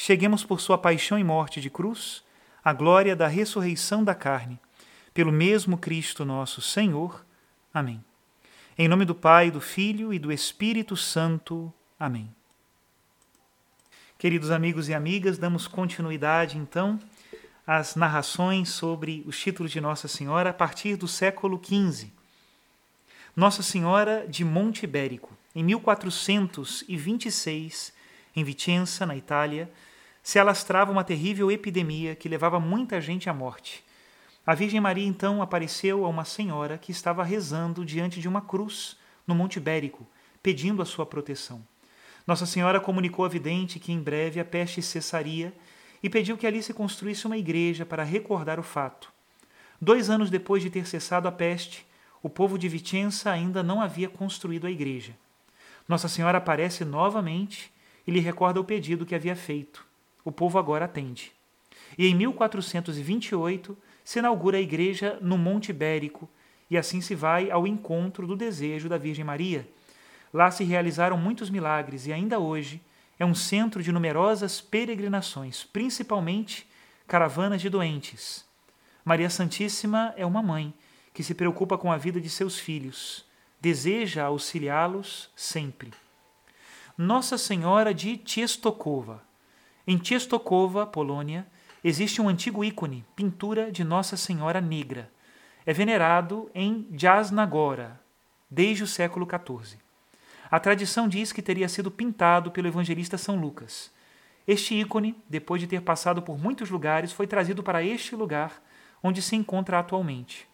cheguemos por sua paixão e morte de cruz à glória da ressurreição da carne, pelo mesmo Cristo nosso Senhor. Amém. Em nome do Pai, do Filho e do Espírito Santo. Amém. Queridos amigos e amigas, damos continuidade então às narrações sobre os títulos de Nossa Senhora a partir do século XV. Nossa Senhora de Monte Ibérico, em 1426, em Vicenza, na Itália, se alastrava uma terrível epidemia que levava muita gente à morte. A Virgem Maria então apareceu a uma senhora que estava rezando diante de uma cruz no Monte Ibérico, pedindo a sua proteção. Nossa Senhora comunicou à vidente que em breve a peste cessaria e pediu que ali se construísse uma igreja para recordar o fato. Dois anos depois de ter cessado a peste, o povo de Vicenza ainda não havia construído a igreja. Nossa Senhora aparece novamente e lhe recorda o pedido que havia feito o povo agora atende. E em 1428 se inaugura a igreja no Monte Ibérico, e assim se vai ao encontro do desejo da Virgem Maria. Lá se realizaram muitos milagres e ainda hoje é um centro de numerosas peregrinações, principalmente caravanas de doentes. Maria Santíssima é uma mãe que se preocupa com a vida de seus filhos, deseja auxiliá-los sempre. Nossa Senhora de Tchestokova em Częstochowa, Polônia, existe um antigo ícone, pintura de Nossa Senhora Negra. É venerado em Jasnagora, desde o século XIV. A tradição diz que teria sido pintado pelo evangelista São Lucas. Este ícone, depois de ter passado por muitos lugares, foi trazido para este lugar onde se encontra atualmente.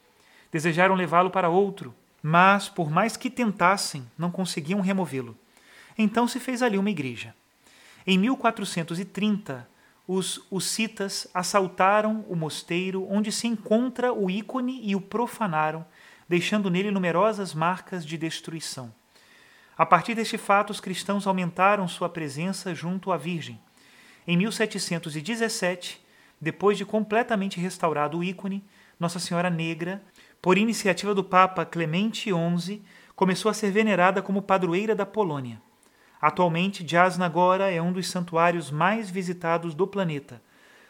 Desejaram levá-lo para outro, mas, por mais que tentassem, não conseguiam removê-lo. Então se fez ali uma igreja. Em 1430, os hussitas assaltaram o mosteiro onde se encontra o ícone e o profanaram, deixando nele numerosas marcas de destruição. A partir deste fato, os cristãos aumentaram sua presença junto à Virgem. Em 1717, depois de completamente restaurado o ícone, Nossa Senhora Negra, por iniciativa do Papa Clemente XI, começou a ser venerada como padroeira da Polônia. Atualmente, Jasnagora é um dos santuários mais visitados do planeta.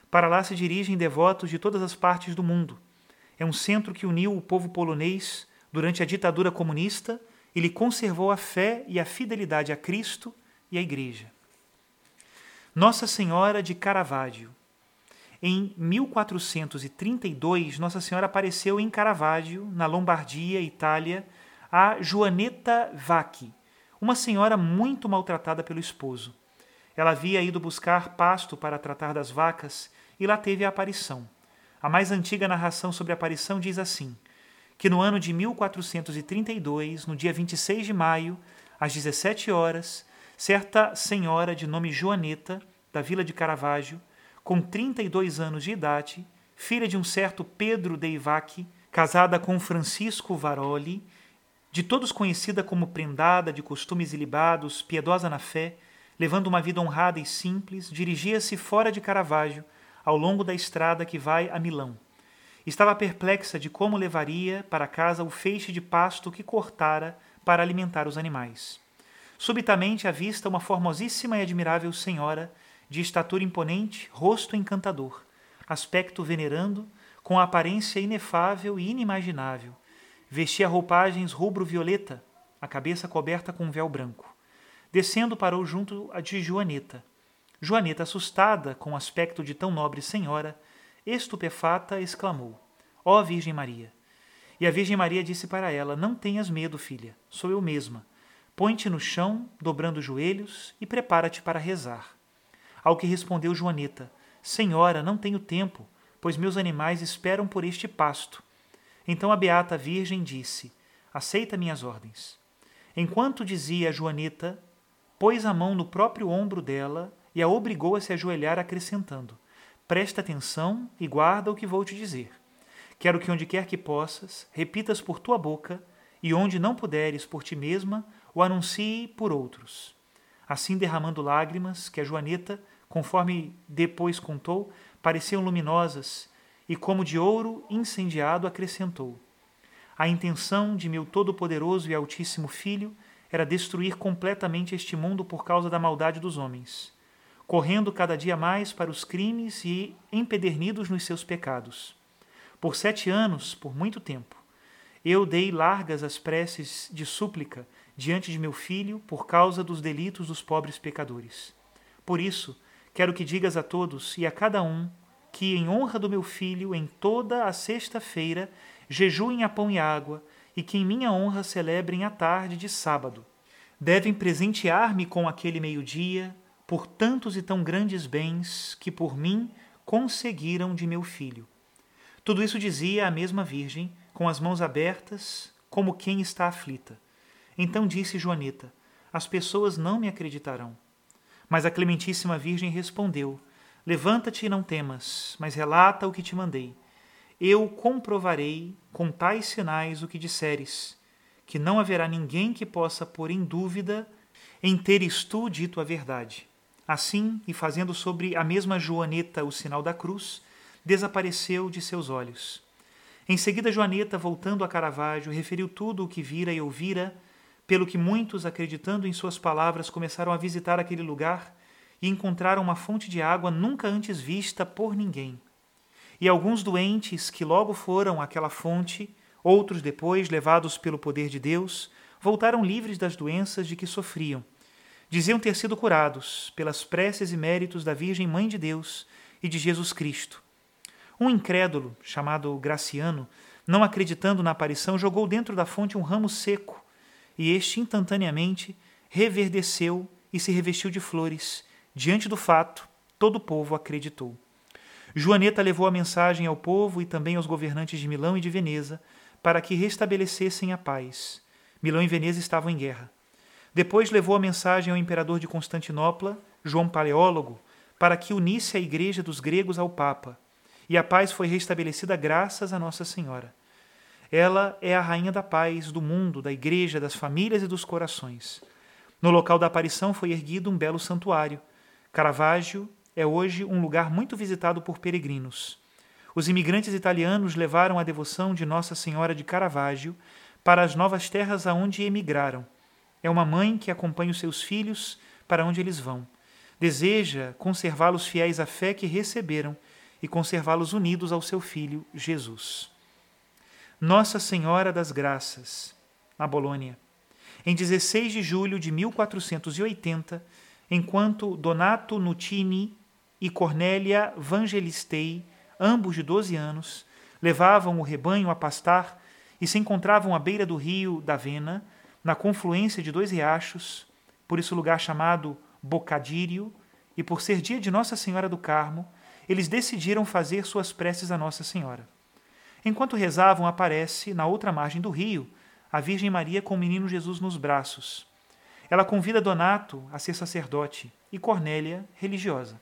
Para lá se dirigem devotos de todas as partes do mundo. É um centro que uniu o povo polonês durante a ditadura comunista e lhe conservou a fé e a fidelidade a Cristo e à Igreja. Nossa Senhora de Caravaggio. Em 1432, Nossa Senhora apareceu em Caravaggio, na Lombardia, Itália, a Joanetta Vacchi, uma senhora muito maltratada pelo esposo. Ela havia ido buscar pasto para tratar das vacas e lá teve a aparição. A mais antiga narração sobre a aparição diz assim: que no ano de 1432, no dia 26 de maio, às 17 horas, certa senhora de nome Joaneta, da vila de Caravaggio, com 32 anos de idade, filha de um certo Pedro de casada com Francisco Varoli, de todos conhecida como prendada, de costumes ilibados, piedosa na fé, levando uma vida honrada e simples, dirigia-se fora de Caravaggio, ao longo da estrada que vai a Milão. Estava perplexa de como levaria para casa o feixe de pasto que cortara para alimentar os animais. Subitamente avista uma formosíssima e admirável senhora, de estatura imponente, rosto encantador, aspecto venerando, com aparência inefável e inimaginável. Vestia roupagens rubro-violeta, a cabeça coberta com um véu branco. Descendo, parou junto a de Joaneta. Joaneta, assustada com o aspecto de tão nobre senhora, estupefata, exclamou: Ó oh, Virgem Maria! E a Virgem Maria disse para ela: Não tenhas medo, filha, sou eu mesma. Põe-te no chão, dobrando os joelhos, e prepara-te para rezar. Ao que respondeu Joaneta: Senhora, não tenho tempo pois meus animais esperam por este pasto. Então a beata Virgem disse: Aceita minhas ordens. Enquanto dizia a Joaneta, pôs a mão no próprio ombro dela e a obrigou a se ajoelhar, acrescentando: Presta atenção e guarda o que vou te dizer. Quero que onde quer que possas, repitas por tua boca, e onde não puderes por ti mesma, o anuncie por outros. Assim derramando lágrimas, que a Joaneta, conforme depois contou, pareciam luminosas, e como de ouro incendiado acrescentou: A intenção de meu todo-poderoso e altíssimo Filho era destruir completamente este mundo por causa da maldade dos homens, correndo cada dia mais para os crimes e empedernidos nos seus pecados. Por sete anos, por muito tempo, eu dei largas as preces de súplica diante de meu filho por causa dos delitos dos pobres pecadores. Por isso, Quero que digas a todos e a cada um que, em honra do meu filho, em toda a sexta-feira, jejuem a pão e água, e que em minha honra celebrem a tarde de sábado. Devem presentear-me com aquele meio-dia por tantos e tão grandes bens que por mim conseguiram de meu filho. Tudo isso dizia a mesma Virgem, com as mãos abertas, como quem está aflita. Então disse Joaneta: As pessoas não me acreditarão. Mas a Clementíssima Virgem respondeu: Levanta-te e não temas, mas relata o que te mandei. Eu comprovarei com tais sinais o que disseres, que não haverá ninguém que possa pôr em dúvida em teres tu dito a verdade. Assim, e fazendo sobre a mesma Joaneta o sinal da cruz, desapareceu de seus olhos. Em seguida, Joaneta, voltando a Caravaggio, referiu tudo o que vira e ouvira pelo que muitos, acreditando em suas palavras, começaram a visitar aquele lugar e encontraram uma fonte de água nunca antes vista por ninguém. E alguns doentes que logo foram àquela fonte, outros depois, levados pelo poder de Deus, voltaram livres das doenças de que sofriam. Diziam ter sido curados pelas preces e méritos da Virgem Mãe de Deus e de Jesus Cristo. Um incrédulo, chamado Graciano, não acreditando na aparição, jogou dentro da fonte um ramo seco e este instantaneamente reverdeceu e se revestiu de flores. Diante do fato, todo o povo acreditou. Joaneta levou a mensagem ao povo e também aos governantes de Milão e de Veneza para que restabelecessem a paz. Milão e Veneza estavam em guerra. Depois levou a mensagem ao imperador de Constantinopla, João Paleólogo, para que unisse a igreja dos gregos ao Papa, e a paz foi restabelecida graças a Nossa Senhora. Ela é a rainha da paz, do mundo, da igreja, das famílias e dos corações. No local da aparição foi erguido um belo santuário. Caravaggio é hoje um lugar muito visitado por peregrinos. Os imigrantes italianos levaram a devoção de Nossa Senhora de Caravaggio para as novas terras aonde emigraram. É uma mãe que acompanha os seus filhos para onde eles vão. Deseja conservá-los fiéis à fé que receberam e conservá-los unidos ao seu filho Jesus. Nossa Senhora das Graças, na Bolônia, em 16 de julho de 1480, enquanto Donato Nutini e Cornélia Vangelistei, ambos de 12 anos, levavam o rebanho a pastar e se encontravam à beira do rio da Vena, na confluência de dois riachos, por isso lugar chamado Bocadírio, e por ser dia de Nossa Senhora do Carmo, eles decidiram fazer suas preces a Nossa Senhora. Enquanto rezavam, aparece, na outra margem do rio, a Virgem Maria com o menino Jesus nos braços. Ela convida Donato a ser sacerdote e Cornélia religiosa.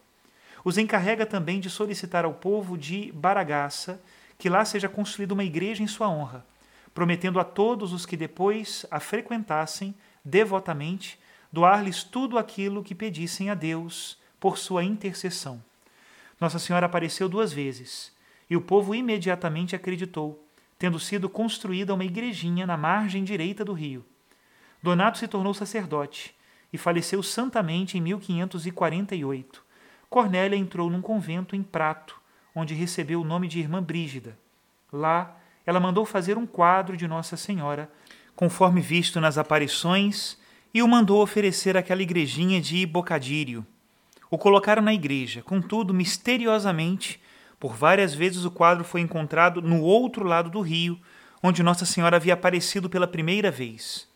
Os encarrega também de solicitar ao povo de Baragaça que lá seja construída uma igreja em sua honra, prometendo a todos os que depois a frequentassem devotamente doar-lhes tudo aquilo que pedissem a Deus por sua intercessão. Nossa Senhora apareceu duas vezes e o povo imediatamente acreditou, tendo sido construída uma igrejinha na margem direita do rio. Donato se tornou sacerdote e faleceu santamente em 1548. Cornélia entrou num convento em Prato, onde recebeu o nome de Irmã Brígida. Lá, ela mandou fazer um quadro de Nossa Senhora, conforme visto nas aparições, e o mandou oferecer àquela igrejinha de Bocadírio. O colocaram na igreja, contudo, misteriosamente, por várias vezes o quadro foi encontrado no outro lado do rio, onde Nossa Senhora havia aparecido pela primeira vez.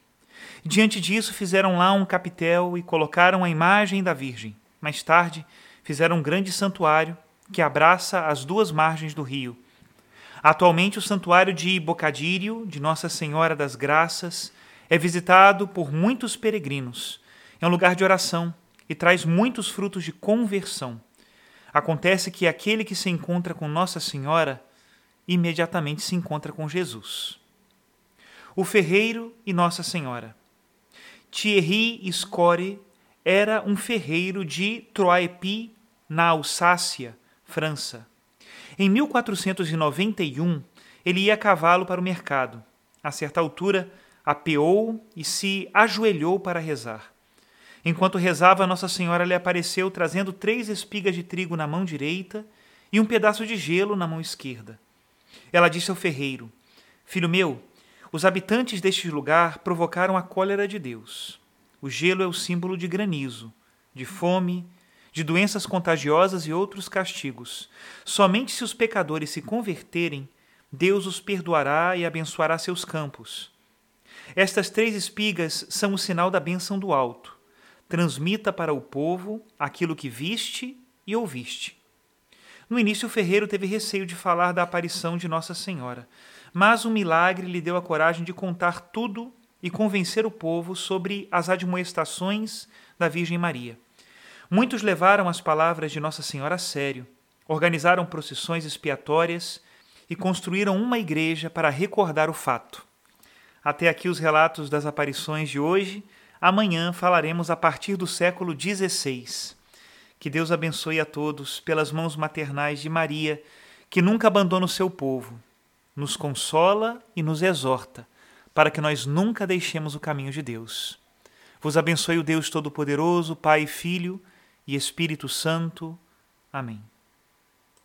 Diante disso, fizeram lá um capitel e colocaram a imagem da Virgem. Mais tarde, fizeram um grande santuário que abraça as duas margens do rio. Atualmente, o santuário de Bocadírio, de Nossa Senhora das Graças, é visitado por muitos peregrinos. É um lugar de oração e traz muitos frutos de conversão. Acontece que aquele que se encontra com Nossa Senhora imediatamente se encontra com Jesus. O ferreiro e Nossa Senhora. Thierry Score era um ferreiro de Troyes, na Alsácia, França. Em 1491, ele ia a cavalo para o mercado. A certa altura, apeou e se ajoelhou para rezar. Enquanto rezava, Nossa Senhora lhe apareceu trazendo três espigas de trigo na mão direita e um pedaço de gelo na mão esquerda. Ela disse ao ferreiro: Filho meu, os habitantes deste lugar provocaram a cólera de Deus. O gelo é o símbolo de granizo, de fome, de doenças contagiosas e outros castigos. Somente se os pecadores se converterem, Deus os perdoará e abençoará seus campos. Estas três espigas são o sinal da bênção do alto transmita para o povo aquilo que viste e ouviste. No início, o ferreiro teve receio de falar da aparição de Nossa Senhora, mas o milagre lhe deu a coragem de contar tudo e convencer o povo sobre as admoestações da Virgem Maria. Muitos levaram as palavras de Nossa Senhora a sério, organizaram procissões expiatórias e construíram uma igreja para recordar o fato. Até aqui os relatos das aparições de hoje Amanhã falaremos a partir do século XVI. Que Deus abençoe a todos pelas mãos maternais de Maria, que nunca abandona o seu povo, nos consola e nos exorta, para que nós nunca deixemos o caminho de Deus. Vos abençoe o Deus Todo-Poderoso, Pai, Filho e Espírito Santo. Amém.